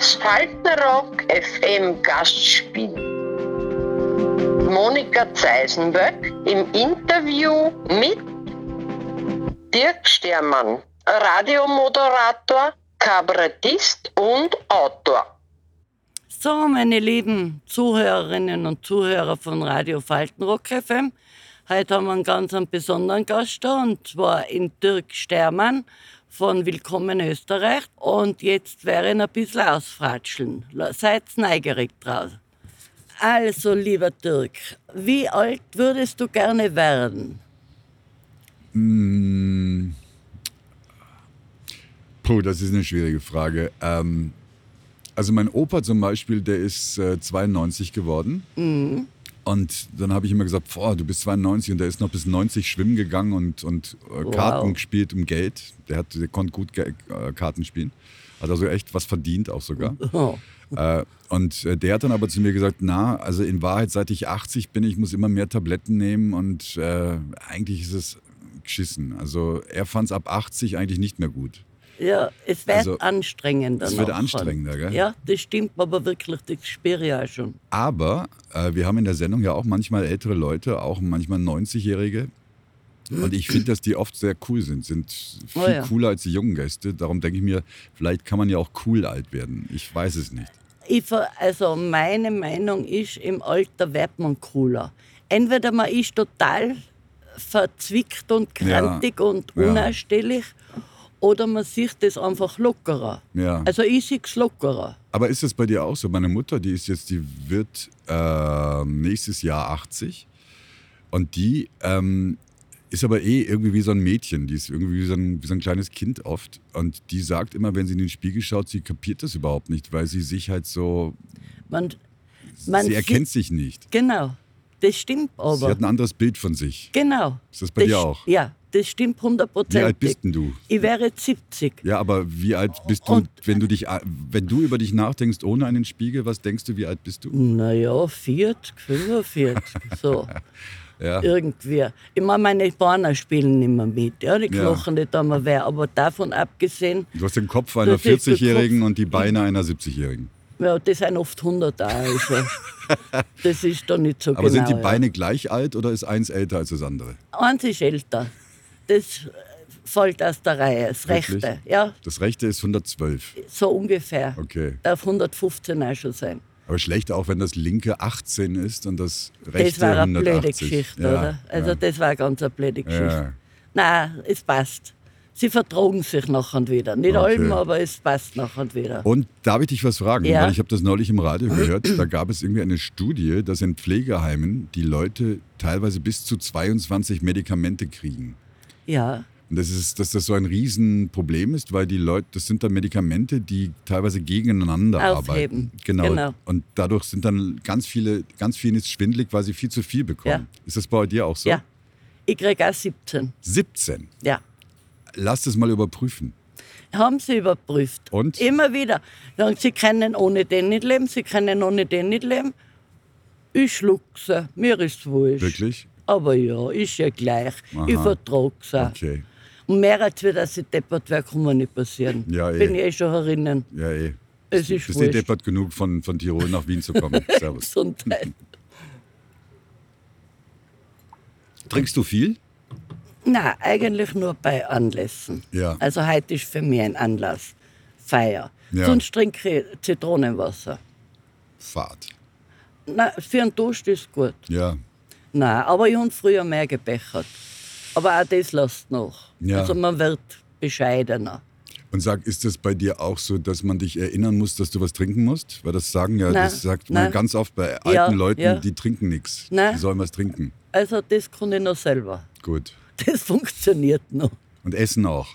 Das Faltenrock FM Gastspiel. Monika Zeisenböck im Interview mit Dirk Stermann, Radiomoderator, Kabarettist und Autor. So, meine lieben Zuhörerinnen und Zuhörer von Radio Faltenrock FM, heute haben wir einen ganz besonderen Gast da, und zwar in Dirk Stermann von Willkommen Österreich. Und jetzt wäre ich ein bisschen ausfratscheln. Seid neugierig drauf. Also, lieber Dirk, wie alt würdest du gerne werden? Mm. Puh, das ist eine schwierige Frage. Ähm, also mein Opa zum Beispiel, der ist äh, 92 geworden. Mhm. Und dann habe ich immer gesagt, boah, du bist 92 und der ist noch bis 90 schwimmen gegangen und, und äh, Wow. Karten gespielt um Geld. Der, hat, der konnte gut äh, Karten spielen. Hat also echt was verdient auch sogar. Oh. Äh, und äh, der hat dann aber zu mir gesagt, na, also in Wahrheit, seit ich 80 bin, ich muss immer mehr Tabletten nehmen und äh, eigentlich ist es geschissen. Also er fand es ab 80 eigentlich nicht mehr gut. Ja, es wird Also, anstrengender. es wird anstrengender, gell? Ja, das stimmt aber wirklich, das spüre ich auch schon. Aber äh, wir haben in der Sendung ja auch manchmal ältere Leute, auch manchmal 90-Jährige. Und ich finde, dass die oft sehr cool sind, sind viel Oh ja. cooler als die jungen Gäste. Darum denke ich mir, vielleicht kann man ja auch cool alt werden. Ich weiß es nicht. Ich, also meine Meinung ist, im Alter wird man cooler. Entweder man ist total verzwickt und Ja, krantig und ja. Oder man sieht das einfach lockerer. Ja. Also ich sehe es lockerer. Aber ist das bei dir auch so? Meine Mutter, die ist jetzt, die wird äh, nächstes Jahr 80 und die ähm, ist aber eh irgendwie wie so ein Mädchen. Die ist irgendwie wie so, ein, wie so ein kleines Kind oft. Und die sagt immer, wenn sie in den Spiegel schaut, sie kapiert das überhaupt nicht, weil sie sich halt so, Man, man sie erkennt sieht, sich nicht. Genau, das stimmt Sie aber. hat ein anderes Bild von sich. Genau. Ist das bei dir st- auch? Ja, das stimmt hundertprozentig. Wie alt bist denn du? Ich wäre jetzt 70. Ja, aber wie alt bist du, Und- wenn du dich, wenn du über dich nachdenkst ohne einen Spiegel, was denkst du, wie alt bist du? Naja, 40, 45, so. Ja. Irgendwie. Ich meine, meine Beine spielen nicht mehr mit. Ja, die Ja. Knochen nicht einmal weh. Aber davon abgesehen, Du hast den Kopf einer Das ist der 40-Jährigen Kopf. und die Beine einer 70-Jährigen. ja, das sind oft 100 Jahre. Also. das ist da nicht so Aber genau. sind die ja. Beine gleich alt oder ist eins älter als das andere? Eins ist älter. Das fällt aus der Reihe, das Wirklich? rechte. Ja, Das rechte ist 112. so ungefähr. Okay. Darf 115 auch schon sein. Aber schlecht auch, wenn das linke 18 ist und das rechte Das war eine 180. blöde Geschichte, ja, oder? Also ja. das war eine ganz eine blöde Geschichte. Ja. Nein, es passt. Sie vertragen sich nachher wieder. Nicht Okay. allem, aber es passt nachher wieder. Und darf ich dich was fragen? Ja. Weil ich habe das neulich im Radio gehört. Da gab es irgendwie eine Studie, dass in Pflegeheimen die Leute teilweise bis zu 22 Medikamente kriegen. Ja, Und das ist, dass das so ein Riesenproblem ist, weil die Leute, das sind dann Medikamente, die teilweise gegeneinander Aufheben. arbeiten. Genau. Genau. Und dadurch sind dann ganz viele, ganz vielen ist schwindelig, weil sie viel zu viel bekommen. Ist das bei dir auch so? ja. Ich kriege auch 17. 17. Ja. Lass das mal überprüfen. Haben sie überprüft. Und? Immer wieder. Sagen, sie können ohne den nicht leben, sie können ohne den nicht leben. Ich schluck sie, mir ist wurscht. Wirklich? Aber ja, ist ja gleich. Aha. Ich vertrage sie. Okay. Und mehr als wir, dass sie deppert wäre, kann mir nicht passieren. Ja, eh. Bin ich eh schon herinnen. Ja, eh. Es ist bist eh deppert genug, von, von Tirol nach Wien zu kommen. Servus. Gesundheit. Trinkst du viel? Nein, eigentlich nur bei Anlässen. Ja. Also heute ist für mich ein Anlass. Feier. Ja. Sonst trinke ich Zitronenwasser. Fahrt. Nein, für einen Toast ist gut. Ja. Nein, aber ich habe früher mehr gebechert. Aber auch das lässt noch. Ja. Also man wird bescheidener. Und sag, ist es bei dir auch so, dass man dich erinnern muss, dass du was trinken musst? Weil das sagen ja, Nein, das sagt man nein. ganz oft bei alten Ja, Leuten, ja. die trinken nichts. Die sollen was trinken. Also das kann ich noch selber. Gut. Das funktioniert noch. Und essen auch.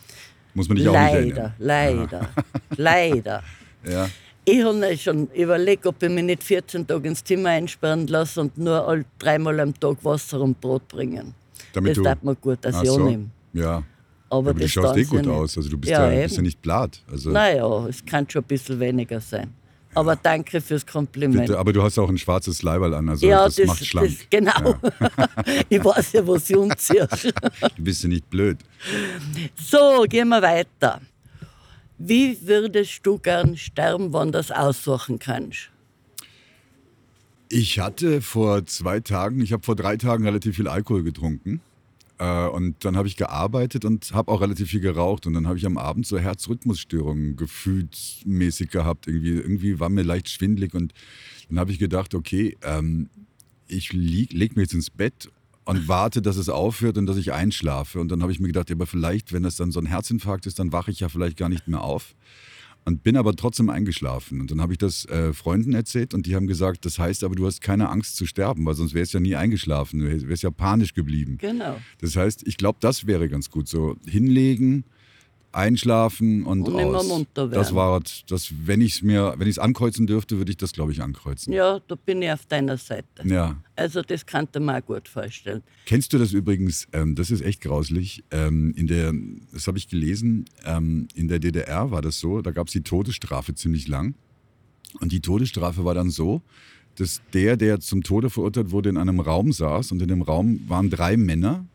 Muss man dich auch nicht erinnern. Leider, leider, leider. Ja. Ich habe mir schon überlegt, ob ich mich nicht 14 Tage ins Zimmer einsperren lasse und nur all, dreimal am Tag Wasser und Brot bringen. Damit das tat mir gut, dass ich so. annehme. Ja. Aber, Aber du das schaust eh gut aus. Also du bist ja, ja, bist ja nicht blatt. Also Naja, es kann schon ein bisschen weniger sein. Aber danke fürs Kompliment. bitte, aber du hast auch ein schwarzes Leiberl an, also ja, das, macht schlank. das genau. ich weiß ja, was ich umziehe. Du bist ja nicht blöd. So, gehen wir weiter. Wie würdest du gern sterben, wenn das aussuchen kannst? Ich hatte vor zwei Tagen, ich habe vor drei Tagen relativ viel Alkohol getrunken. Äh, und dann habe ich gearbeitet und habe auch relativ viel geraucht. Und dann habe ich am Abend so Herzrhythmusstörungen gefühlsmäßig gehabt. Irgendwie, irgendwie war mir leicht schwindlig. Und dann habe ich gedacht, okay, ähm, ich lege mich jetzt ins Bett und warte, dass es aufhört und dass ich einschlafe. Und dann habe ich mir gedacht, ja, aber vielleicht, wenn das dann so ein Herzinfarkt ist, dann wache ich ja vielleicht gar nicht mehr auf. Und bin aber trotzdem eingeschlafen. Und dann habe ich das äh, Freunden erzählt und die haben gesagt, das heißt aber, du hast keine Angst zu sterben, weil sonst wärst du ja nie eingeschlafen. Du wärst ja panisch geblieben. Genau. Das heißt, ich glaube, das wäre ganz gut. So hinlegen, einschlafen und, Und immer aus. munter Das werden. war das, wenn ich es mir, wenn ich es ankreuzen dürfte, würde ich das, glaube ich, ankreuzen. Ja, da bin ich auf deiner Seite. Ja. Also das kann ich mir auch gut vorstellen. Kennst du das übrigens? Ähm, das ist echt grauslich. Ähm, in der, das habe ich gelesen. Ähm, in der DDR war das so. Da gab es die Todesstrafe ziemlich lang. Und die Todesstrafe war dann so, dass der, der zum Tode verurteilt wurde, in einem Raum saß und in dem Raum waren drei Männer.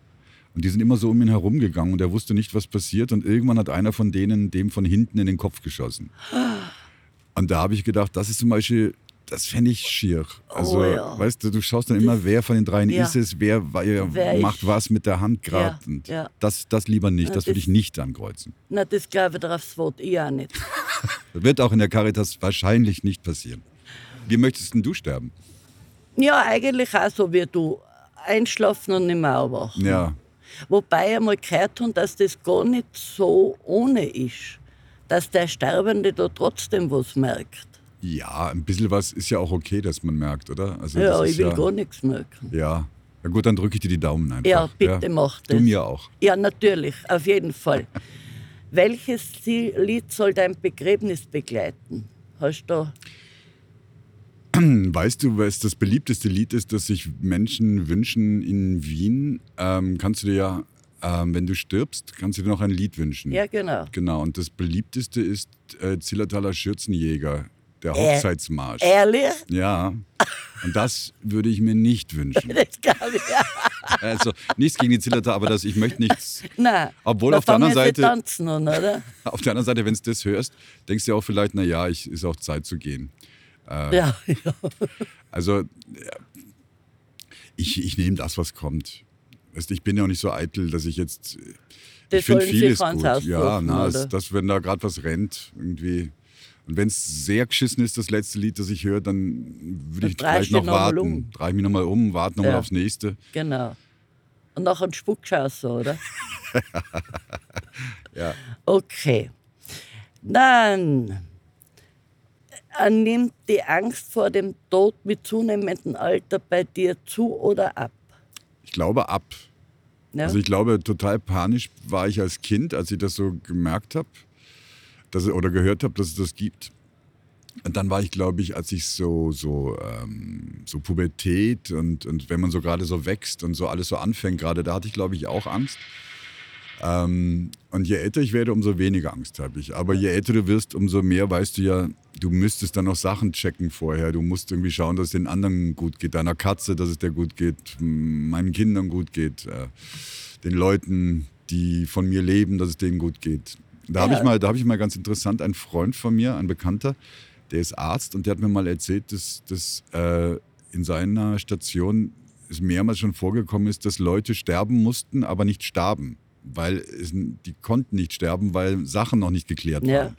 Und die sind immer so um ihn herumgegangen und er wusste nicht, was passiert. Und irgendwann hat einer von denen dem von hinten in den Kopf geschossen. Und da habe ich gedacht, das ist zum Beispiel, das fände ich schier. Also, Oh ja. weißt du, du schaust dann immer, wer von den dreien Ja. ist es, wer, wer, Wer macht ich- was mit der Hand gerade. Ja. Das, das lieber nicht, Ja, das würde das- ich nicht ankreuzen. Na, das glaube ich draufs Wort, ich auch nicht. Wird auch in der Caritas wahrscheinlich nicht passieren. Wie möchtest denn du sterben? Ja, eigentlich auch so wie du. Einschlafen und nicht mehr aufwachen. Ja, Wobei ich einmal gehört habe, dass das gar nicht so ohne ist. Dass der Sterbende da trotzdem was merkt. ja, ein bisschen was ist ja auch okay, dass man merkt, oder? Also Ja, ich will ja, gar nichts merken. Ja. Na gut, dann drücke ich dir die Daumen einfach. Ja, bitte mach Du das. mir auch. Ja, natürlich, auf jeden Fall. Welches Lied soll dein Begräbnis begleiten? Hast du da? Weißt du, was das beliebteste Lied ist, das sich Menschen wünschen in Wien? Ähm, kannst du dir ja, ähm, wenn du stirbst, kannst du dir noch ein Lied wünschen. Ja, genau. Genau, und das beliebteste ist äh, Zillertaler Schürzenjäger, der Äh, Hochzeitsmarsch. Ehrlich? Ja, und das würde ich mir nicht wünschen. Das glaube ich. Ja. Also nichts gegen die Zillertaler, aber das, ich möchte nichts. Nein. Obwohl auf der anderen Seite- tanzen an, oder? Auf der anderen Seite, wenn du das hörst, denkst du ja auch vielleicht, na ja, ich ist auch Zeit zu gehen. Ja, ja. Also ja, ich, ich nehme das, was kommt. Weißt, ich bin ja auch nicht so eitel, dass ich jetzt. Das ich finde vieles gut. Ja, na, es, dass wenn da gerade was rennt, irgendwie. Und wenn es sehr geschissen ist, das letzte Lied, das ich höre, dann würde ich vielleicht noch noch warten. um. Drehe mich nochmal um, warte nochmal Ja. aufs nächste. Genau. Und nachher ein Spuckschaus, oder? Ja. Okay. Dann äh, nimmt die Angst vor dem Tod mit zunehmendem Alter bei dir zu oder ab? Ich glaube ab. Ja? Also ich glaube, total panisch war ich als Kind, als ich das so gemerkt habe dass, oder gehört habe, dass es das gibt. Und dann war ich, glaube ich, als ich so, so, ähm, so Pubertät und, und wenn man so gerade so wächst und so alles so anfängt gerade, da hatte ich, glaube ich, auch Angst. Ähm, und je älter ich werde, umso weniger Angst habe ich. Aber je älter du wirst, umso mehr weißt du ja, du müsstest dann noch Sachen checken vorher. Du musst irgendwie schauen, dass es den anderen gut geht, deiner Katze, dass es der gut geht, meinen Kindern gut geht, äh, den Leuten, die von mir leben, dass es denen gut geht. Da habe Ja. ich mal, da habe ich mal ganz interessant einen Freund von mir, ein Bekannter, der ist Arzt und der hat mir mal erzählt, dass, dass äh, in seiner Station es mehrmals schon vorgekommen ist, dass Leute sterben mussten, aber nicht starben. Weil es, die konnten nicht sterben, weil Sachen noch nicht geklärt Ja. waren.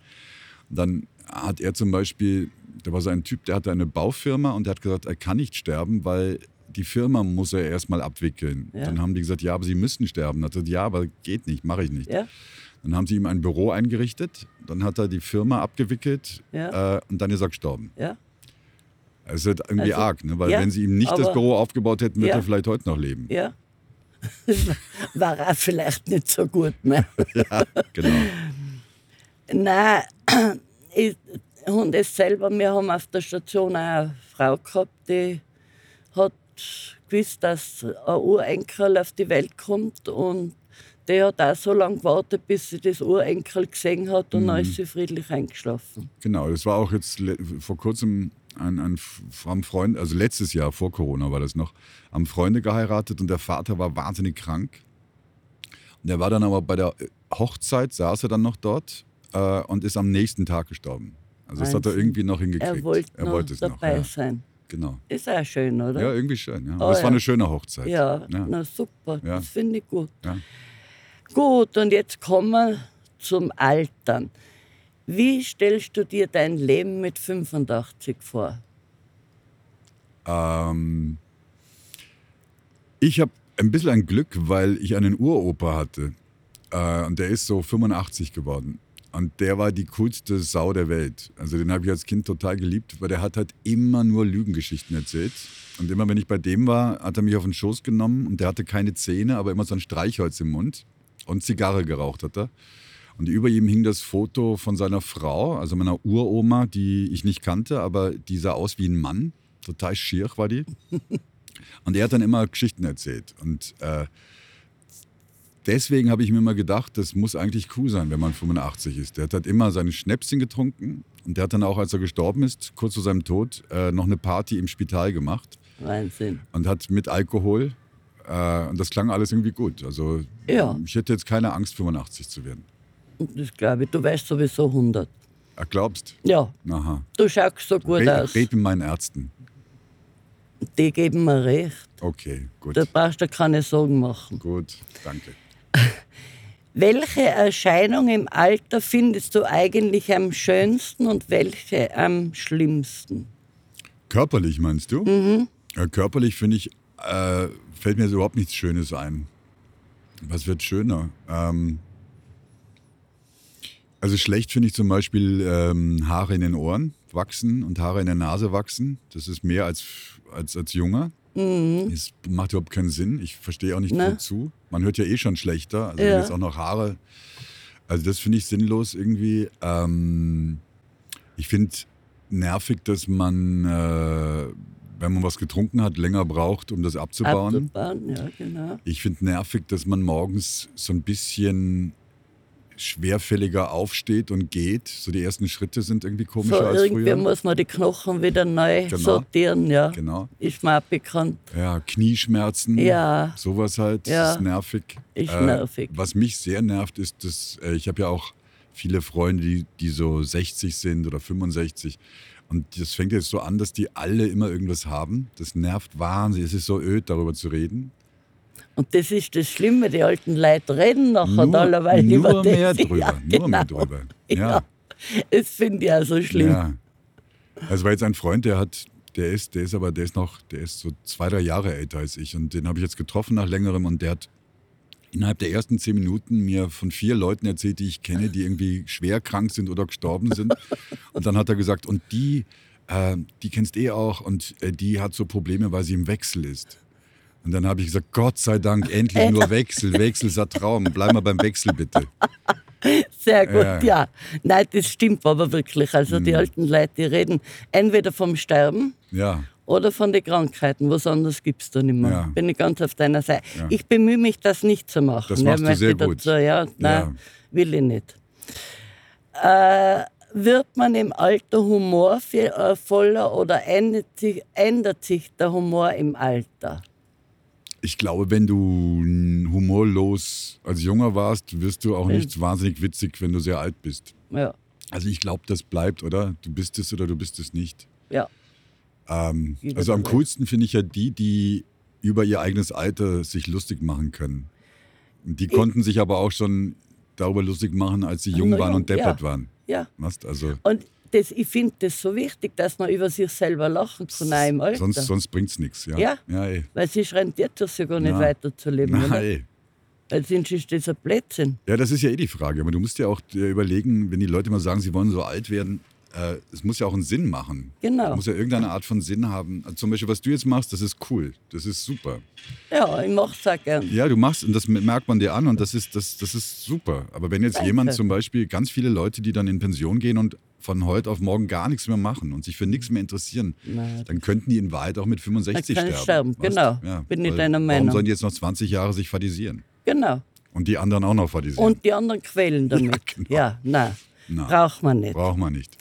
Und dann hat er zum Beispiel, da war so ein Typ, der hatte eine Baufirma und der hat gesagt, er kann nicht sterben, weil die Firma muss er erstmal abwickeln. Ja. Dann haben die gesagt, ja, aber sie müssen sterben. Er hat gesagt, ja, aber geht nicht, mache ich nicht. Ja? Dann haben sie ihm ein Büro eingerichtet, dann hat er die Firma abgewickelt Ja. äh, und dann ist er gestorben. Ja? Es ist halt irgendwie Also, arg, ne? weil wenn sie ihm nicht das Büro aufgebaut hätten, wird Ja. er vielleicht heute noch leben. Ja? War auch vielleicht nicht so gut mehr. Genau. Nein, ich habe es selber, wir haben auf der Station auch eine Frau gehabt, die hat gewusst, dass ein Urenkel auf die Welt kommt und die hat auch so lange gewartet, bis sie das Urenkel gesehen hat und dann ist sie friedlich eingeschlafen. Genau, das war auch jetzt vor kurzem ein, ein F- am Freund, also letztes Jahr vor Corona war das noch, haben Freunde geheiratet und der Vater war wahnsinnig krank. Und der war dann aber bei der Hochzeit, saß er dann noch dort äh, und ist am nächsten Tag gestorben. Also das hat er Wahnsinn. irgendwie noch hingekriegt. Er wollte er noch wollte es dabei noch. Ja. sein. Genau. Ist auch schön, oder? Ja, irgendwie schön. Ja. Aber Oh, es war ja. eine schöne Hochzeit. Ja, Ja. na super, Ja. das finde ich gut. Ja. Gut, und jetzt kommen wir zum Altern. Wie stellst du dir dein Leben mit 85 vor? Ähm, ich habe ein bisschen ein Glück, weil ich einen Uropa hatte. Äh, und der ist so 85 geworden. Und der war die coolste Sau der Welt. Also den habe ich als Kind total geliebt, weil der hat halt immer nur Lügengeschichten erzählt. Und immer wenn ich bei dem war, hat er mich auf den Schoß genommen und der hatte keine Zähne, aber immer so ein Streichholz im Mund. Und Zigarre geraucht hat er. Und über ihm hing das Foto von seiner Frau, also meiner Uroma, die ich nicht kannte, aber die sah aus wie ein Mann. Total schier war die. Und er hat dann immer Geschichten erzählt. Und äh, deswegen habe ich mir immer gedacht, das muss eigentlich cool sein, wenn man 85 ist. Der hat halt immer seine Schnäpschen getrunken und der hat dann auch, als er gestorben ist, kurz vor seinem Tod, äh, noch eine Party im Spital gemacht Wahnsinn. und hat mit Alkohol. Äh, und das klang alles irgendwie gut. Also Ja. ich hätte jetzt keine Angst, 85 zu werden. Das glaube ich, du weißt sowieso 100. Er glaubst? Ja, Aha. du schaust so gut Red, aus. red mit meinen Ärzten. Die geben mir recht. Okay, gut. Da brauchst du keine Sorgen machen. Gut, danke. Welche Erscheinung im Alter findest du eigentlich am schönsten und welche am schlimmsten? Körperlich meinst du? Mhm. Ja, körperlich finde ich, äh, fällt mir so überhaupt nichts Schönes ein. Was wird schöner? Ähm, also schlecht finde ich zum Beispiel ähm, Haare in den Ohren wachsen und Haare in der Nase wachsen. Das ist mehr als, als, als junger. Es macht überhaupt keinen Sinn. Ich verstehe auch nicht Mhm. Ne? wozu. Man hört ja eh schon schlechter. Also Ja. jetzt auch noch Haare. Also das finde ich sinnlos irgendwie. Ähm, ich finde nervig, dass man, äh, wenn man was getrunken hat, länger braucht, um das abzubauen. Abzubauen, ja, genau. Ich finde nervig, dass man morgens so ein bisschen schwerfälliger aufsteht und geht. So die ersten Schritte sind irgendwie So, komischer als irgendwie früher. muss man die Knochen wieder neu Genau. sortieren, ja. Genau. Ist mir auch bekannt. Ja, Knieschmerzen, Ja. sowas halt, Ja. ist nervig. Äh, Ist nervig. Was mich sehr nervt, ist, dass äh, ich habe ja auch viele Freunde, die, die so 60 sind oder 65. Und das fängt jetzt so an, dass die alle immer irgendwas haben. Das nervt wahnsinnig. Es ist so öd, darüber zu reden. Und das ist das Schlimme, die alten Leute reden nachher Nur, allerweil nur über das. mehr drüber. Ja, Nur mehr genau. drüber. Ja. Ja. Das finde ich auch so schlimm. Ja. Also war jetzt ein Freund, der hat, der ist, der ist aber, der ist noch, der ist so zwei, drei Jahre älter als ich. Und den habe ich jetzt getroffen nach längerem und der hat innerhalb der ersten zehn Minuten mir von vier Leuten erzählt, die ich kenne, die irgendwie schwer krank sind oder gestorben sind. Und dann hat er gesagt, und die, äh, die kennst eh auch und äh, die hat so Probleme, weil sie im Wechsel ist. Und dann habe ich gesagt, Gott sei Dank, endlich nur Wechsel. Wechsel ist ein Traum. Bleib mal beim Wechsel bitte. Sehr gut, ja. Ja. Nein, das stimmt aber wirklich. Also Mhm. die alten Leute, die reden entweder vom Sterben Ja, oder von den Krankheiten. Was anderes gibt es da nicht mehr. Ja. Bin ich ganz auf deiner Seite. Ich bemühe mich, das nicht zu machen. Das machst du sehr gut. Dazu, ja, nein, will ich nicht. Äh, wird man im Alter humorvoller oder ändert sich, ändert sich der Humor im Alter? Ich glaube, wenn du humorlos als Junger warst, wirst du auch nicht wahnsinnig witzig, wenn du sehr alt bist. Ja, Also ich glaube, das bleibt, oder? Du bist es oder du bist es nicht. ja. Ähm, also am coolsten finde ich ja die, die über ihr eigenes Alter sich lustig machen können. Die konnten sich aber auch schon darüber lustig machen, als sie jung waren jung, und deppert ja. waren. ja. Weißt? Also Und das, ich finde das so wichtig, dass man über sich selber lachen kann, auch im Alter. sonst, sonst bringt es nichts. Ja, Ja. ja ey. Weil sonst rentiert es ja gar nicht Na. weiterzuleben. Oder? ey. Weil sonst ist das ein Blödsinn. Ja, das ist ja eh die Frage. Aber du musst ja auch äh, überlegen, wenn die Leute mal sagen, sie wollen so alt werden, äh, es muss ja auch einen Sinn machen. Genau. Es muss ja irgendeine Art von Sinn haben. Also zum Beispiel, was du jetzt machst, das ist cool. Das ist super. Ja, ich es auch gern. Ja, du machst und das merkt man dir an und das ist, das, das ist super. Aber wenn jetzt Danke. jemand zum Beispiel, ganz viele Leute, die dann in Pension gehen und von heute auf morgen gar nichts mehr machen und sich für nichts mehr interessieren, Nein. dann könnten die in Wahrheit auch mit 65 Dann können sterben. sterben, genau. Bin ich deiner Warum Meinung. sollen die jetzt noch 20 Jahre sich fadisieren? Genau. Und die anderen auch noch fadisieren? Und die anderen quälen damit. genau. Ja, nein. Na. Braucht man nicht. Braucht man nicht.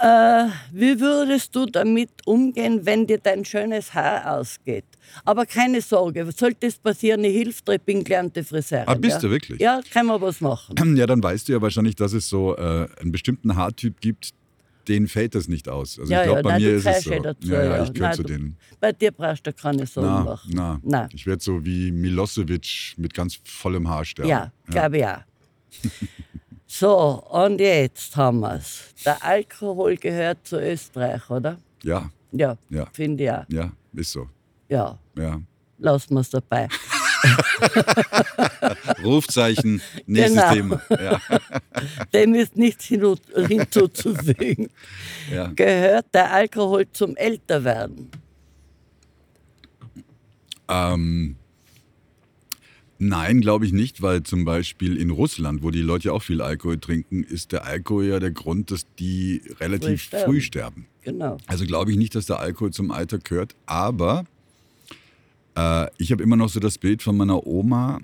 Äh, wie würdest du damit umgehen, wenn dir dein schönes Haar ausgeht? Aber keine Sorge, sollte es passieren, ich hilf dir, ich bin gelernte Friseurin. Ah, bist ja. du wirklich? Ja, kann man was machen. Ja, dann weißt du ja wahrscheinlich, dass es so äh, einen bestimmten Haartyp gibt, denen fällt das nicht aus. Also Ja, ich glaube, ja, bei nein, mir ist es so. ja dazu, ja, ja, ich gehöre zu denen. Bei dir brauchst du keine Sorgen Na, machen. na. Nein. Ich werde so wie Milosevic mit ganz vollem Haar sterben. Ja, glaube ich auch. so, und jetzt haben wir es. Der Alkohol gehört zu Österreich, oder? Ja, Ja, Ja. finde ich auch. ja, ist so. Ja, Ja. lassen wir es dabei. Rufzeichen, nächstes Genau. Thema. Ja, Dem ist nichts hinzuzufügen. ja. Gehört der Alkohol zum Älterwerden? Ähm, nein, glaube ich nicht, weil zum Beispiel in Russland, wo die Leute ja auch viel Alkohol trinken, ist der Alkohol ja der Grund, dass die relativ Früh sterben. früh sterben. Genau. Also glaube ich nicht, dass der Alkohol zum Alter gehört, aber äh, ich habe immer noch so das Bild von meiner Oma,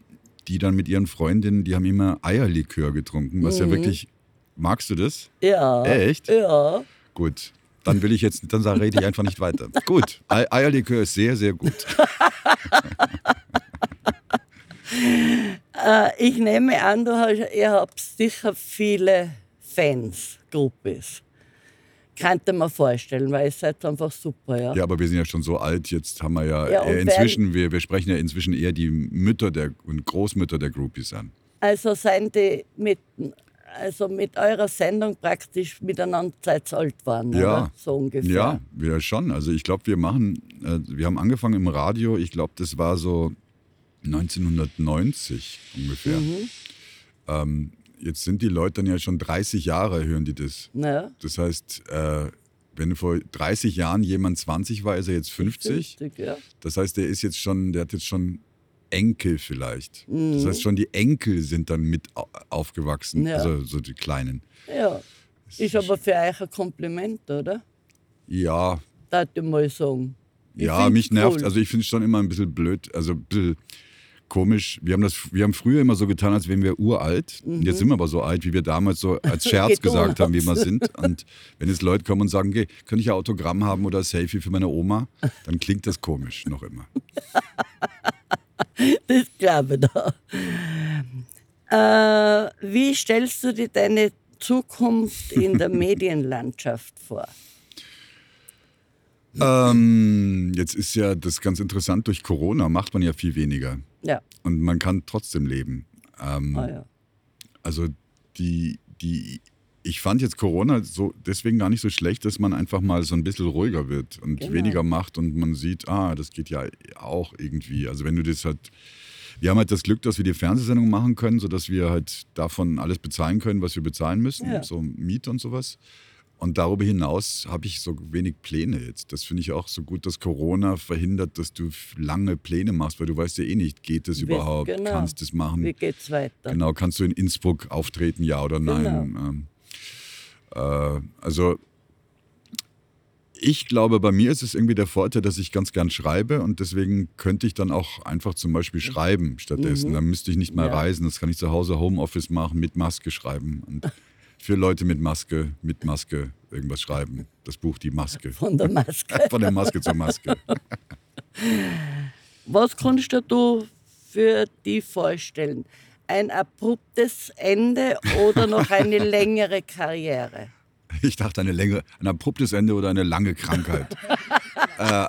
die dann mit ihren Freundinnen, die haben immer Eierlikör getrunken, was ja wirklich, magst du das? Ja. Echt? Ja. Gut. Dann will ich jetzt, dann rede ich einfach nicht weiter. Gut, Ei- Eierlikör ist sehr, sehr gut. Äh, ich nehme an, du hast, ihr habt sicher viele Fans, Gruppis. Könnte man vorstellen, weil ihr seid einfach super, ja. Ja, aber wir sind ja schon so alt, jetzt haben wir ja, Ja, eher inzwischen, wir, wir sprechen ja inzwischen eher die Mütter der, und Großmütter der Groupies an. Also seien die mit, also mit eurer Sendung praktisch miteinander seit alt waren, Ja. oder? So ungefähr. Ja, wir schon. Also ich glaube, wir machen, äh, wir haben angefangen im Radio, ich glaube, das war so 1990 ungefähr. Mhm. Ähm, jetzt sind die Leute dann ja schon 30 Jahre, hören die das. Ja. Das heißt, äh, wenn vor 30 Jahren jemand 20 war, ist er jetzt 50. 50, ja. Das heißt, der ist jetzt schon, der hat jetzt schon Enkel vielleicht. Mhm. Das heißt, schon die Enkel sind dann mit au- aufgewachsen, Ja. also so die Kleinen. ja. Ist aber für euch ein Kompliment, oder? Ja, Darf ich mal sagen. Ich ja, mich nervt. cool. Also ich finde es schon immer ein bisschen blöd, also ein bisschen komisch. Wir haben, das, wir haben früher immer so getan, als wären wir uralt. Und Mhm. jetzt sind wir aber so alt, wie wir damals so als Scherz Getan gesagt haben, wie wir sind. Und wenn jetzt Leute kommen und sagen, okay, könnte ich ein Autogramm haben oder ein Selfie für meine Oma, dann klingt das komisch noch immer. Das glaube ich da. Äh, wie stellst du dir deine Zukunft in der Medienlandschaft vor? Ähm, jetzt ist ja das ganz interessant, durch Corona macht man ja viel weniger. Ja, Und man kann trotzdem leben. Ähm, ah, ja. Also die, die, ich fand jetzt Corona so deswegen gar nicht so schlecht, dass man einfach mal so ein bisschen ruhiger wird und Genau. weniger macht und man sieht, ah, das geht ja auch irgendwie. Also wenn du das halt, wir haben halt das Glück, dass wir die Fernsehsendung machen können, sodass wir halt davon alles bezahlen können, was wir bezahlen müssen, Ja. so Miete und sowas. Und darüber hinaus habe ich so wenig Pläne jetzt. Das finde ich auch so gut, dass Corona verhindert, dass du lange Pläne machst, weil du weißt ja eh nicht, geht es Wie- überhaupt, genau. kannst du es machen. Wie geht's weiter? Genau, kannst du in Innsbruck auftreten, ja oder nein? Genau. Ähm, äh, also ich glaube, bei mir ist es irgendwie der Vorteil, dass ich ganz gern schreibe und deswegen könnte ich dann auch einfach zum Beispiel schreiben stattdessen. Dann müsste ich nicht mehr Mhm. Ja. reisen, das kann ich zu Hause Homeoffice machen, mit Maske schreiben und für Leute mit Maske, mit Maske irgendwas schreiben. Das Buch Die Maske. Von der Maske. Von der Maske zur Maske. Was kannst du für die vorstellen? Ein abruptes Ende oder noch eine längere Karriere? Ich dachte, eine Länge, ein abruptes Ende oder eine lange Krankheit. äh,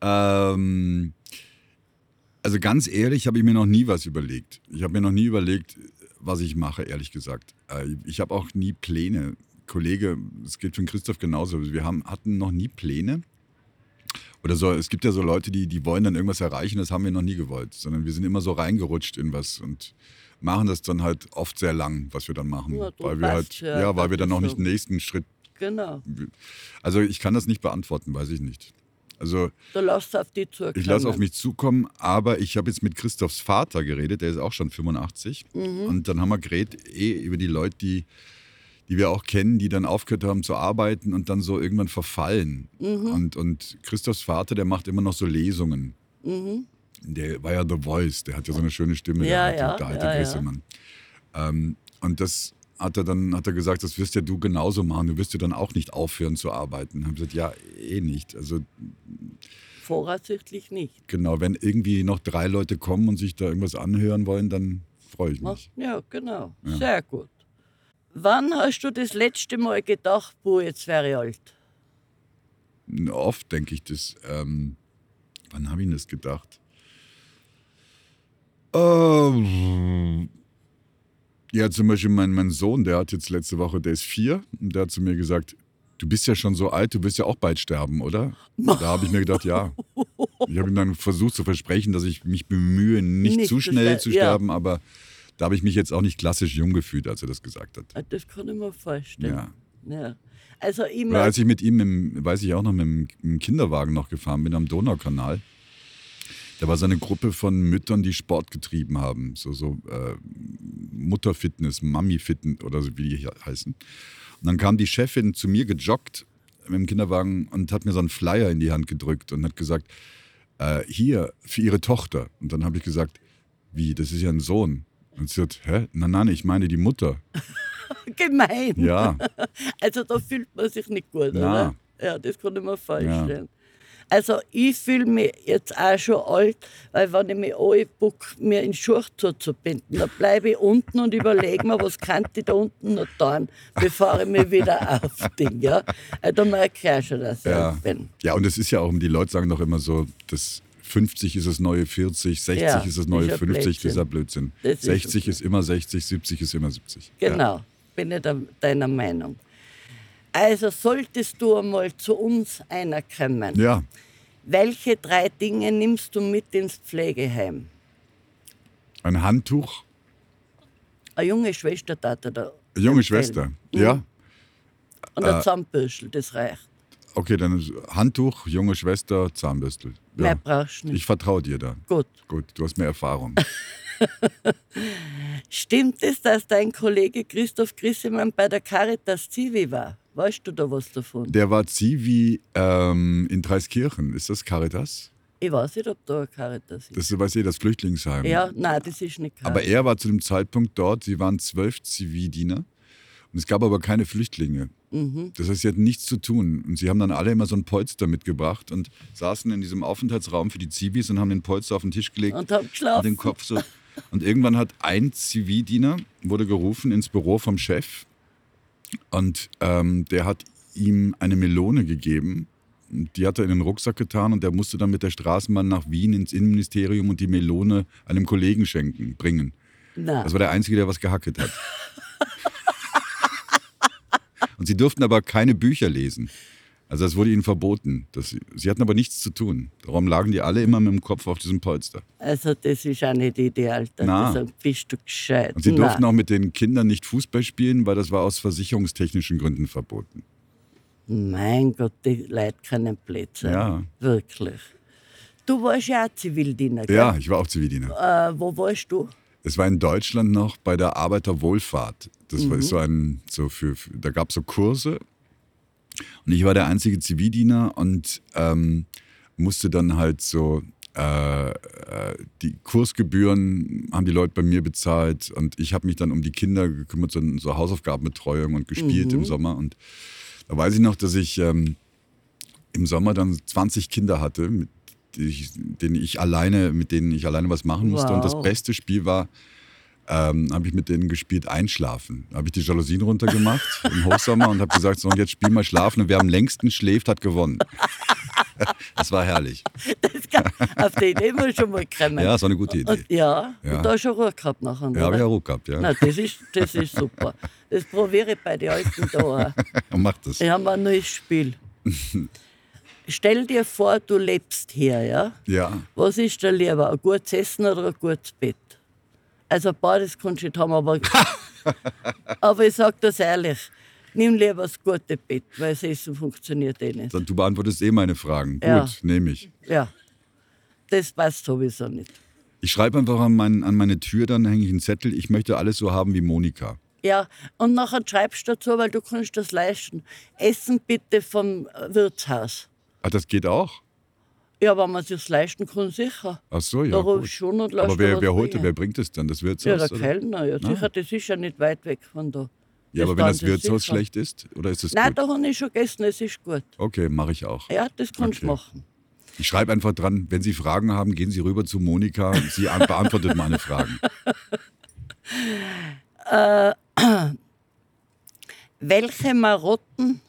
ähm, also ganz ehrlich, habe ich mir noch nie was überlegt. Ich habe mir noch nie überlegt, was ich mache, ehrlich gesagt. Äh, ich habe auch nie Pläne. Kollege, das gilt für Christoph genauso. Wir haben, hatten noch nie Pläne. Oder so, es gibt ja so Leute, die, die wollen dann irgendwas erreichen, das haben wir noch nie gewollt. Sondern wir sind immer so reingerutscht in was und machen das dann halt oft sehr lang, was wir dann machen. Ja, weil wir halt, ja, ja, weil wir dann noch nicht den nächsten Schritt. Genau. Also ich kann das nicht beantworten, weiß ich nicht. Also Du lässt auf die zukommen. ich lasse auf mich zukommen, aber ich habe jetzt mit Christophs Vater geredet, der ist auch schon 85. Mhm. Und dann haben wir geredet eh über die Leute, die, die wir auch kennen, die dann aufgehört haben zu arbeiten und dann so irgendwann verfallen. Mhm. Und, und Christophs Vater, der macht immer noch so Lesungen. Der war ja The Voice, der hat ja so eine schöne Stimme, Ja, der, ja, der alte ja, ja. Grissemann. Ähm, und das hat er dann hat er gesagt, das wirst ja du genauso machen. Du wirst ja dann auch nicht aufhören zu arbeiten. Haben gesagt, ja, eh nicht. Also Voraussichtlich nicht. genau, wenn irgendwie noch drei Leute kommen und sich da irgendwas anhören wollen, dann freue ich mich. Ja, genau. Sehr gut. Wann hast du das letzte Mal gedacht, boah, jetzt wäre ich alt? Oft denke ich das. Ähm, wann habe ich das gedacht? Ähm, ja, zum Beispiel mein, mein Sohn, der hat jetzt letzte Woche, der ist vier, und der hat zu mir gesagt, du bist ja schon so alt, du wirst ja auch bald sterben, oder? Da habe ich mir gedacht, ja. Ich habe ihm dann versucht zu versprechen, dass ich mich bemühe, nicht, Nicht zu schnell zu ja. sterben, aber da habe ich mich jetzt auch nicht klassisch jung gefühlt, als er das gesagt hat. Ah, Das kann ich mir vorstellen. Ja. Ja. Also Oder immer. als ich mit ihm, im, weiß ich auch noch, mit dem, im Kinderwagen noch gefahren bin am Donaukanal. Da war so eine Gruppe von Müttern, die Sport getrieben haben. So, so äh, Mutterfitness, Mami-Fitness oder so, wie die hier heißen. Und dann kam die Chefin zu mir gejoggt mit dem Kinderwagen und hat mir so einen Flyer in die Hand gedrückt und hat gesagt, äh, hier, für ihre Tochter. Und dann habe ich gesagt, wie, das ist ja ein Sohn. Und sie hat, hä? Nein, nein, ich meine die Mutter. gemein. Ja, Also da fühlt man sich nicht gut, Na. oder? Ja, das kann ich mir vorstellen. Also ich fühle mich jetzt auch schon alt, weil wenn ich mich anbuck, mir in Schuhe zuzubinden, dann bleibe ich unten und überlege mir, was kann ich da unten noch tun, bevor ich mich wieder aufding. Ja? Also da merke ich auch schon, dass ich Ja. alt bin. Ja, und es ist ja auch, die Leute sagen doch immer so, das 50 ist das neue 40, 60 Ja, ist das neue ist ja 50, das ist ja Blödsinn. Blödsinn. Das ist 60 okay. ist immer 60, 70 ist immer 70. Ja. Genau, bin ich deiner Meinung. Also solltest du einmal zu uns einer kommen. Ja, Welche drei Dinge nimmst du mit ins Pflegeheim? ein Handtuch, Eine junge Schwester tat er da. eine junge. Schwester. Mhm. Ja, Und Äh. ein Zahnbürstel, das reicht. okay, dann Handtuch, junge Schwester, Zahnbürstel. Mehr Ja. brauchst du nicht. Ich vertraue dir da. Gut. Gut, du hast mehr Erfahrung. Stimmt es, dass dein Kollege Christoph Grissemann bei der Caritas Zivi war? Weißt du da was davon? Der war Zivi ähm, in Dreiskirchen. Ist das Caritas? Ich weiß nicht, ob da eine Caritas ist. Das ist, weiß ich, das Flüchtlingsheim. ja, nein, das ist nicht Caritas. Aber er war zu dem Zeitpunkt dort, sie waren zwölf Zividiener und es gab aber keine Flüchtlinge. Mhm. Das heißt, sie hatten nichts zu tun. Und sie haben dann alle immer so ein Polster mitgebracht und saßen in diesem Aufenthaltsraum für die Zivis und haben den Polster auf den Tisch gelegt Und hab und geschlafen. den Kopf so. Und irgendwann hat ein Zivildiener, wurde gerufen ins Büro vom Chef und ähm, der hat ihm eine Melone gegeben. Die hat er in den Rucksack getan und der musste dann mit der Straßenbahn nach Wien ins Innenministerium und die Melone einem Kollegen schenken, bringen. Nein. Das war der Einzige, der was gehackelt hat. Und sie durften aber keine Bücher lesen. Also das wurde ihnen verboten. Das, sie hatten aber nichts zu tun. Darum lagen die alle immer mit dem Kopf auf diesem Polster. Also das ist auch nicht ideal. Sagen, bist du gescheit. Und sie Nein. durften auch mit den Kindern nicht Fußball spielen, weil das war aus versicherungstechnischen Gründen verboten. Mein Gott, die Leute können Plätze. Ja. Wirklich. Du warst ja auch Zivildiener, gell? Ja, ich war auch Zivildiener. Äh, wo warst du? Es war in Deutschland noch bei der Arbeiterwohlfahrt. Das Mhm. war so ein, so für, da gab es so Kurse. Und ich war der einzige Zivildiener und ähm, musste dann halt so, äh, äh, die Kursgebühren haben die Leute bei mir bezahlt und ich habe mich dann um die Kinder gekümmert, so, so Hausaufgabenbetreuung und gespielt Mhm. im Sommer. Und da weiß ich noch, dass ich ähm, im Sommer dann 20 Kinder hatte, mit die ich, denen ich alleine, mit denen ich alleine was machen musste. Und das Wow. beste Spiel war, ähm, habe ich mit denen gespielt Einschlafen. Da habe ich die Jalousien runtergemacht im Hochsommer und habe gesagt, so und jetzt spiel mal schlafen und wer am längsten schläft, hat gewonnen. das war herrlich. Das kann, auf die Idee muss ich schon mal kommen. Ja, das war eine gute Idee. Und, ja, Ja. und da hast du Ruhe gehabt nachher. Ja, habe ich ja Ruhe gehabt, ja. Nein, das ist, das ist super. Das probiere ich bei den Alten da auch. Mach das. Wir haben ein neues Spiel. Stell dir vor, du lebst hier, ja? Ja. Was ist dir lieber, ein gutes Essen oder ein gutes Bett? Also beides kannst du nicht haben, aber, aber ich sage das ehrlich, nimm lieber das gute Bett, weil das Essen funktioniert eh nicht. Du beantwortest eh meine Fragen. Ja. Gut, nehme ich. Ja, das passt sowieso nicht. Ich schreibe einfach an, mein, an meine Tür, dann hänge ich einen Zettel, ich möchte alles so haben wie Monika. Ja, und nachher schreibst du dazu, weil du kannst das leisten. Essen bitte vom äh, Wirtshaus. Ah, das geht auch? Ja, wenn man sich leisten kann, sicher. Ach so, ja. da ich schon und Aber wer, wer holt, bringen. wer bringt es dann? Das Ja, Wirtshaus? der oder? Kellner, ja, sicher, das ist ja nicht weit weg von da. Ja, Das aber wenn das Wirtshaus sicher. schlecht ist, oder ist es Nein, gut? da habe ich schon gegessen, es ist gut. Okay, mache ich auch. Ja, das kannst du Okay. machen. Ich schreibe einfach dran, wenn Sie Fragen haben, gehen Sie rüber zu Monika. Sie an- beantwortet meine Fragen. Welche Marotten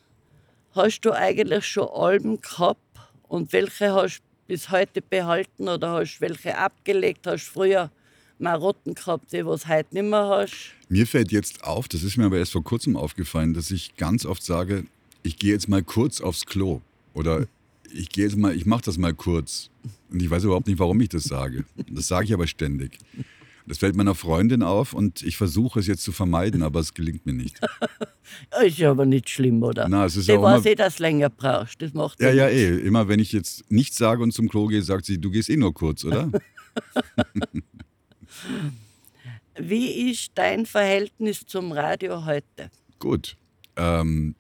hast du eigentlich schon Alben gehabt und welche hast du bis heute behalten oder hast welche abgelegt? Hast du früher Marotten gehabt, die was heute nicht mehr hast? Mir fällt jetzt auf, das ist mir aber erst vor kurzem aufgefallen, dass ich ganz oft sage, ich gehe jetzt mal kurz aufs Klo. Oder ich gehe jetzt mal, ich mache das mal kurz. Und ich weiß überhaupt nicht, warum ich das sage. Das sage ich aber ständig. Das fällt meiner Freundin auf und ich versuche es jetzt zu vermeiden, aber es gelingt mir nicht. Ist ja aber nicht schlimm, oder? Na, es ist Die ja auch weiß immer- eh, dass du länger brauchst. Das macht Ja, ja ja, eh. Immer wenn ich jetzt nichts sage und zum Klo gehe, sagt sie, du gehst eh nur kurz, oder? Wie ist dein Verhältnis zum Radio heute? Gut. Ähm,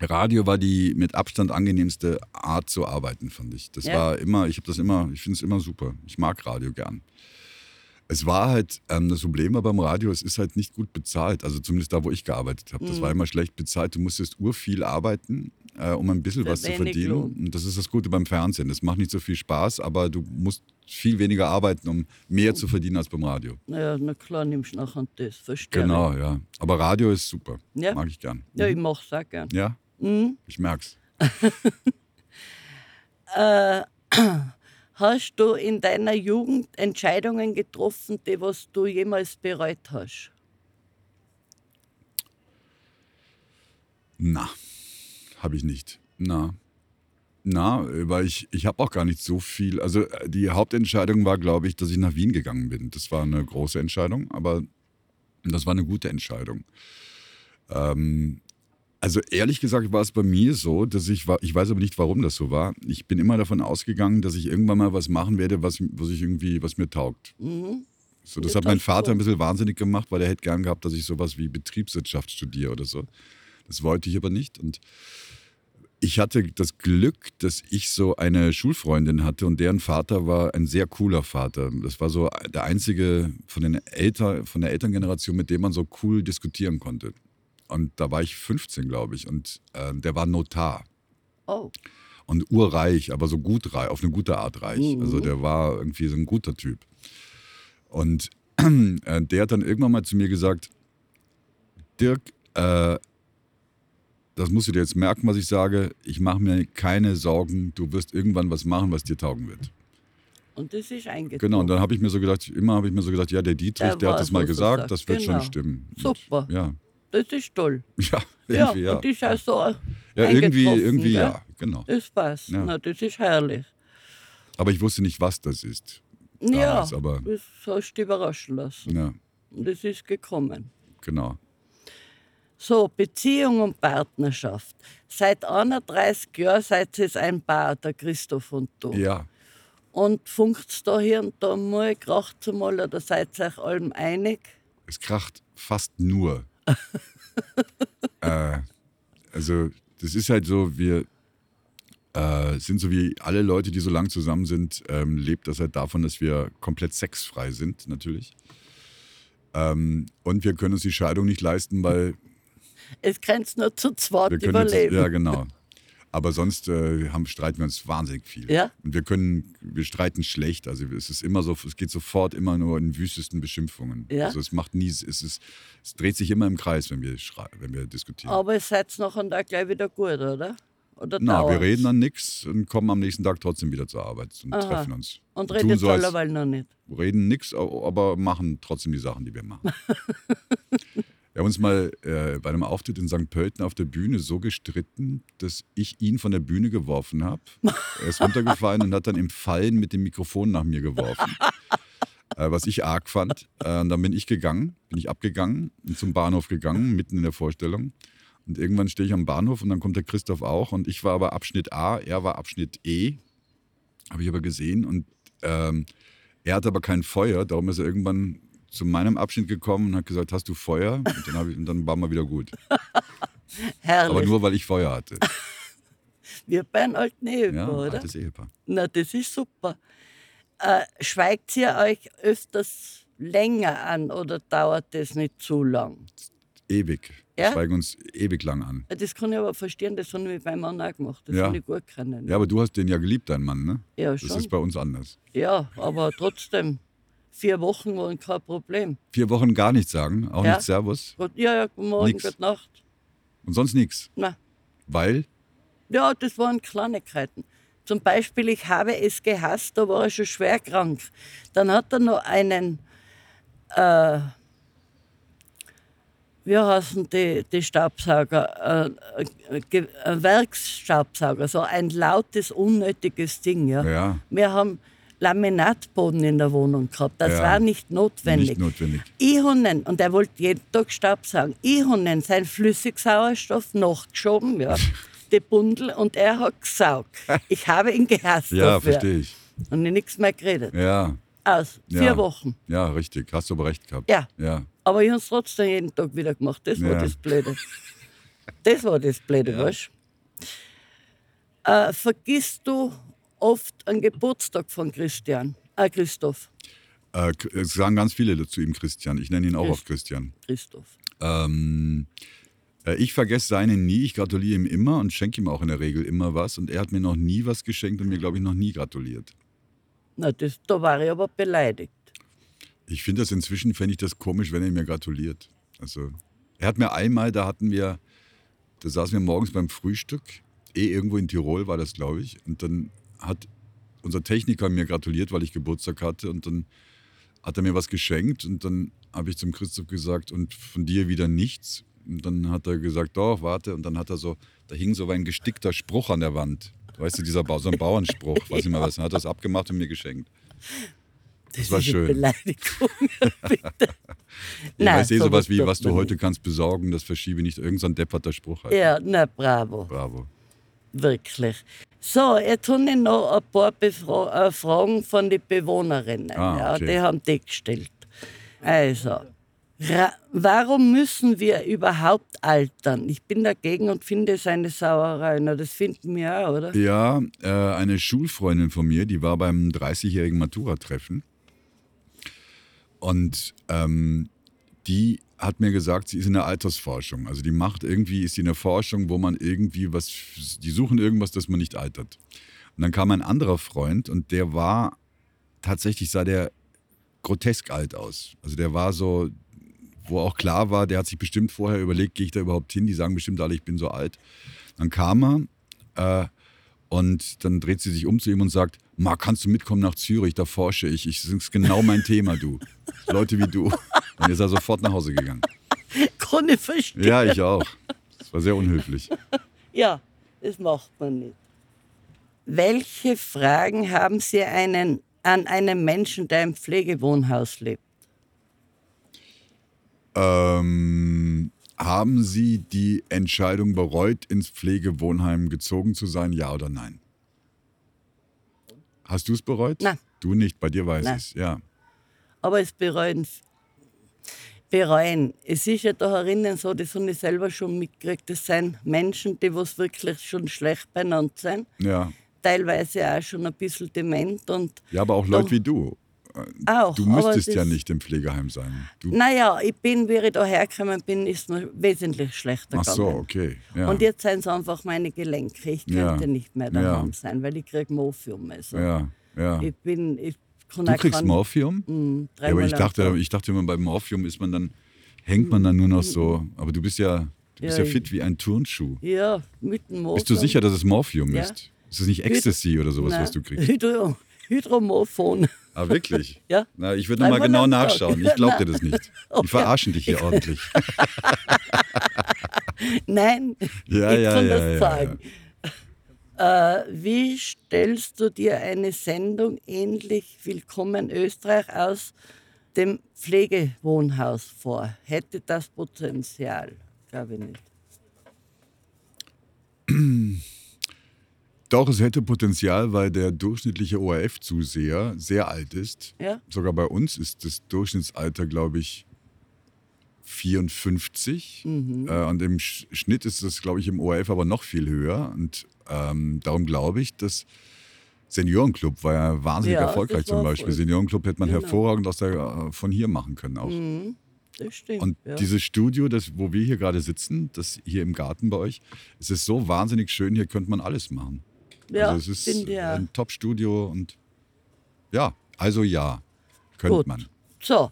Radio war die mit Abstand angenehmste Art zu arbeiten, fand ich. Das Ja. war immer, ich habe das immer, ich finde es immer super. Ich mag Radio gern. Es war halt, ähm, das Problem beim Radio, es ist halt nicht gut bezahlt. Also zumindest da, wo ich gearbeitet habe. Das Mhm. war immer schlecht bezahlt. Du musstest urviel arbeiten, äh, um ein bisschen Für was zu verdienen. Lohn. Und das ist das Gute beim Fernsehen. Das macht nicht so viel Spaß, aber du musst viel weniger arbeiten, um mehr zu verdienen als beim Radio. Ja, na klar, nimmst du nachher das. Verstehe. Genau, ja. Aber Radio ist super. Ja. Mag ich gern. Ja, ich mach's auch gern. Ja? Mhm. Ich merk's. Hast du in deiner Jugend Entscheidungen getroffen, die was du jemals bereut hast? Na, habe ich nicht. Na. Na, weil ich, ich habe auch gar nicht so viel. Also äh, die Hauptentscheidung war, glaube ich, dass ich nach Wien gegangen bin. Das war eine große Entscheidung, aber das war eine gute Entscheidung. Ähm, also ehrlich gesagt war es bei mir so, dass ich war, ich weiß aber nicht, warum das so war. Ich bin immer davon ausgegangen, dass ich irgendwann mal was machen werde, was, was ich irgendwie, was mir taugt. Mhm. So, das Ja, hat mein Vater ein bisschen wahnsinnig gemacht, weil er hätte gern gehabt, dass ich sowas wie Betriebswirtschaft studiere oder so. Das wollte ich aber nicht. Und ich hatte das Glück, dass ich so eine Schulfreundin hatte und deren Vater war ein sehr cooler Vater. Das war so der einzige von, den Eltern, von der Elterngeneration, mit dem man so cool diskutieren konnte. Und da war ich 15, glaube ich. Und äh, der war Notar Oh, und urreich, aber so gut reich, auf eine gute Art reich. Mhm. Also der war irgendwie so ein guter Typ. Und äh, der hat dann irgendwann mal zu mir gesagt, Dirk, äh, das musst du dir jetzt merken, was ich sage. Ich mache mir keine Sorgen, du wirst irgendwann was machen, was dir taugen wird. und das ist eingetragen. Genau, und dann habe ich mir so gedacht, immer habe ich mir so gedacht, ja, der Dietrich, Der der, hat das mal gesagt, sagt. das wird Genau. schon stimmen. Und, Super. Ja, Das ist toll. ja, Ja, irgendwie, ja. und das ist auch so Ja, irgendwie, irgendwie gell? ja, genau. Das passt. Ja. Na, das ist herrlich. Aber ich wusste nicht, was das ist. Ja, Damals, aber- das hast du überraschen lassen. Ja, Und das ist gekommen. genau. So, Beziehung und Partnerschaft. Seit 31 Jahren seid ihr ein Paar, der Christoph und du. Ja, Und funkt's da hier und da mal, kracht's mal oder seid ihr euch allem einig? es kracht fast nur. äh, also, das ist halt so, wir äh, sind so wie alle Leute, die so lang zusammen sind, ähm, lebt das halt davon, dass wir komplett sexfrei sind, natürlich. Ähm, und wir können uns die Scheidung nicht leisten, weil Es kann's nur zu zweit können jetzt, überleben. ja genau. Aber sonst äh, haben, streiten wir uns wahnsinnig viel. Ja? Und wir können, wir streiten schlecht. Also es ist immer so, es geht sofort immer nur in wüstesten Beschimpfungen. Ja? Also es macht nie, es ist, es dreht sich immer im Kreis, wenn wir wenn wir diskutieren. Aber ihr seid nachher da gleich wieder gut, oder? Oder Na, wir reden dann nichts und kommen am nächsten Tag trotzdem wieder zur Arbeit und Aha. treffen uns. Und Tun redet so, allerweil noch nicht. reden nichts, aber machen trotzdem die Sachen, die wir machen. wir haben uns mal äh, bei einem Auftritt in St. Pölten auf der Bühne so gestritten, dass ich ihn von der Bühne geworfen habe. Er ist runtergefallen und hat dann im Fallen mit dem Mikrofon nach mir geworfen. Äh, was ich arg fand. Äh, und dann bin ich gegangen, bin ich abgegangen und zum Bahnhof gegangen, mitten in der Vorstellung. Und irgendwann stehe ich am Bahnhof und dann kommt der Christoph auch. Und ich war aber Abschnitt A, er war Abschnitt E. Habe ich aber gesehen. Und ähm, er hat aber kein Feuer, darum ist er irgendwann zu meinem Abschnitt gekommen und hat gesagt, hast du Feuer? Und dann, ich, und dann war mal wieder gut. Herrlich. Aber nur, weil ich Feuer hatte. Wir bei einem alten Ehepaar, Ja, oder? altes Ehepaar. Na, das ist super. Äh, schweigt ihr euch öfters länger an oder dauert das nicht zu lang? ewig. Ja? Schweigen uns ewig lang an. Das kann ich aber verstehen, das haben wir bei meinem Mann auch gemacht. Das Ja. habe ich gut können. Ja, aber du hast den ja geliebt, dein Mann, ne? Ja, Das schon. ist bei uns anders. Ja, aber trotzdem, vier Wochen waren kein Problem. Vier Wochen gar nichts sagen, auch Ja. nicht Servus Gut, ja, ja, guten Morgen, Nix. gute Nacht. und sonst nichts. Na, Weil, ja, das waren Kleinigkeiten. Zum Beispiel, ich habe es gehasst, da war er schon schwer krank. Dann hat er noch einen, äh, wie heißen die, die Staubsauger, äh, äh, äh, Werksstaubsauger, so ein lautes, unnötiges Ding. Ja. ja, Wir haben Laminatboden in der Wohnung gehabt. Das Ja. war nicht notwendig. nicht notwendig. Ich habe und er wollte jeden Tag Staubsaugen, ich habe seinen Flüssigsauerstoff nachgeschoben, ja, die Bundel, und er hat gesaugt. Ich habe ihn gehasst Ja, dafür. verstehe ich. Und ich nichts mehr geredet. Ja, Aus. Vier Ja. Wochen. ja, richtig. Hast du aber recht gehabt. Ja. Ja, Aber ich habe es trotzdem jeden Tag wieder gemacht. Das war Ja. das Blöde. Das war das Blöde, weißt du? Äh, vergisst du oft einen Geburtstag von Christian? Äh, Christoph. Äh, es sagen ganz viele zu ihm Christian. Ich nenne ihn auch Christ- oft Christian. Christoph. Ähm, äh, ich vergesse seinen nie. Ich gratuliere ihm immer und schenke ihm auch in der Regel immer was. Und er hat mir noch nie was geschenkt und mir, glaube ich, noch nie gratuliert. Na, das, da war ich aber beleidigt. Ich finde das inzwischen, fände ich das komisch, wenn er mir gratuliert. Also, er hat mir einmal, da hatten wir, da saßen wir morgens beim Frühstück, eh irgendwo in Tirol war das, glaube ich. Und dann hat unser Techniker mir gratuliert, weil ich Geburtstag hatte. Und dann hat er mir was geschenkt. Und dann habe ich zum Christoph gesagt, und von dir wieder nichts. Und dann hat er gesagt, doch, warte. Und dann hat er so, da hing so ein gestickter Spruch an der Wand. Weißt du, dieser ba so ein Bauernspruch, weiß nicht mehr was. Dann hat er es abgemacht und mir geschenkt. Das war ist schön. Beleidigung, bitte. Ich weiß eh sowas wie, was du heute kannst besorgen, das verschiebe nicht. Irgend so ein depperter Spruch halt. Ja, na bravo, Bravo. Wirklich. So, jetzt habe ich noch ein paar Befra äh, Fragen von den Bewohnerinnen. Ah, ja, okay. die haben die gestellt. Also, warum müssen wir überhaupt altern? Ich bin dagegen und finde es eine Sauerei. Na, das finden wir auch, oder? Ja, äh, eine Schulfreundin von mir, die war beim 30-jährigen Matura-Treffen. Und ähm, die hat mir gesagt, sie ist in der Altersforschung. Also die macht irgendwie, ist sie in der Forschung, wo man irgendwie was, die suchen irgendwas, dass man nicht altert. Und dann kam ein anderer Freund und der war, tatsächlich sah der grotesk alt aus. Also der war so, wo auch klar war, der hat sich bestimmt vorher überlegt, gehe ich da überhaupt hin? Die sagen bestimmt alle, ich bin so alt. Dann kam er äh, und dann dreht sie sich um zu ihm und sagt, Marc, kannst du mitkommen nach Zürich, da forsche ich. ich das ist genau mein Thema, du. Leute wie du. Und ist er sofort nach Hause gegangen. Kann ich verstehen. Ja, ich auch. Das war sehr unhöflich. Ja, das macht man nicht. Welche Fragen haben Sie einen, an einen Menschen, der im Pflegewohnhaus lebt? Ähm, haben Sie die Entscheidung bereut, ins Pflegewohnheim gezogen zu sein, ja oder nein? Hast du es bereut? Nein. Du nicht, bei dir weiß ich es. Ja. Aber es bereuen. bereuen. Es ist ja da herinnen so, das habe ich selber schon mitgekriegt, das sind Menschen, die was wirklich schon schlecht beieinander sind. ja. Teilweise auch schon ein bisschen dement und Ja, aber auch Leute wie du. Auch. Du müsstest ja nicht im Pflegeheim sein. Du, Naja, ich bin, wie ich da hergekommen bin, ist mir wesentlich schlechter ach so, gegangen. okay. Ja. Und jetzt sind es einfach meine Gelenke. Ich Ja. könnte nicht mehr daheim Ja. sein, weil ich kriege Morphium. Also. ja, ja. Ich bin, ich kann Du kriegst kein- Morphium? Mm, Ja, aber ich dachte, ich dachte immer, beim Morphium ist man dann, hängt man dann nur noch so. Aber du bist ja, du bist ja, Ja, fit wie ein Turnschuh. Ja, mit dem Morphium. Bist du sicher, dass es Morphium Ja. ist? Ist es nicht Ecstasy oder sowas, Nein, was du kriegst? Hydro, Hydromorphon. Ah, wirklich? Ja. Na, ich würde noch mal Dreimal genau nachschauen. Ich glaub dir das nicht. Die verarschen dich hier ordentlich. Nein, Ja, ich ja, kann ja, das ja, sagen. Äh, wie stellst du dir eine Sendung ähnlich Willkommen Österreich aus dem Pflegewohnhaus vor? Hätte das Potenzial? Glaube ich nicht. Doch, es hätte Potenzial, weil der durchschnittliche ORF-Zuseher sehr alt ist. Ja? Sogar bei uns ist das Durchschnittsalter, glaube ich, 54. Mhm. Äh, und im Sch- Schnitt ist das, glaube ich, im ORF aber noch viel höher. Und ähm, darum glaube ich, dass Seniorenclub war ja wahnsinnig Ja, erfolgreich zum Beispiel. voll. Seniorenclub hätte man Genau. hervorragend aus der, äh, von hier machen können auch. Mhm. das stimmt. Und ja. dieses Studio, das, wo wir hier gerade sitzen, das hier im Garten bei euch, es ist so wahnsinnig schön, hier könnte man alles machen. Ja, also es ist auch. ein Top-Studio und ja, also ja, könnte Gut. man. So,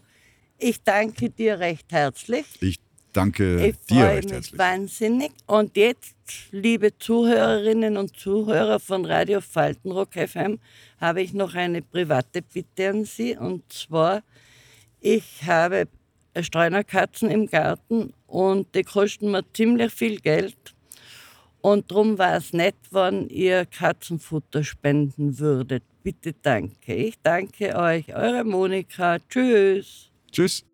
ich danke dir recht herzlich. Ich danke Ich dir recht mich herzlich. wahnsinnig. Und jetzt, liebe Zuhörerinnen und Zuhörer von Radio Faltenrock FM, habe ich noch eine private Bitte an Sie. Und zwar, ich habe Streunerkatzen im Garten und die kosten mir ziemlich viel Geld. Und darum war es nett, wenn ihr Katzenfutter spenden würdet. Bitte danke. Ich danke euch. Eure Monika. Tschüss. Tschüss.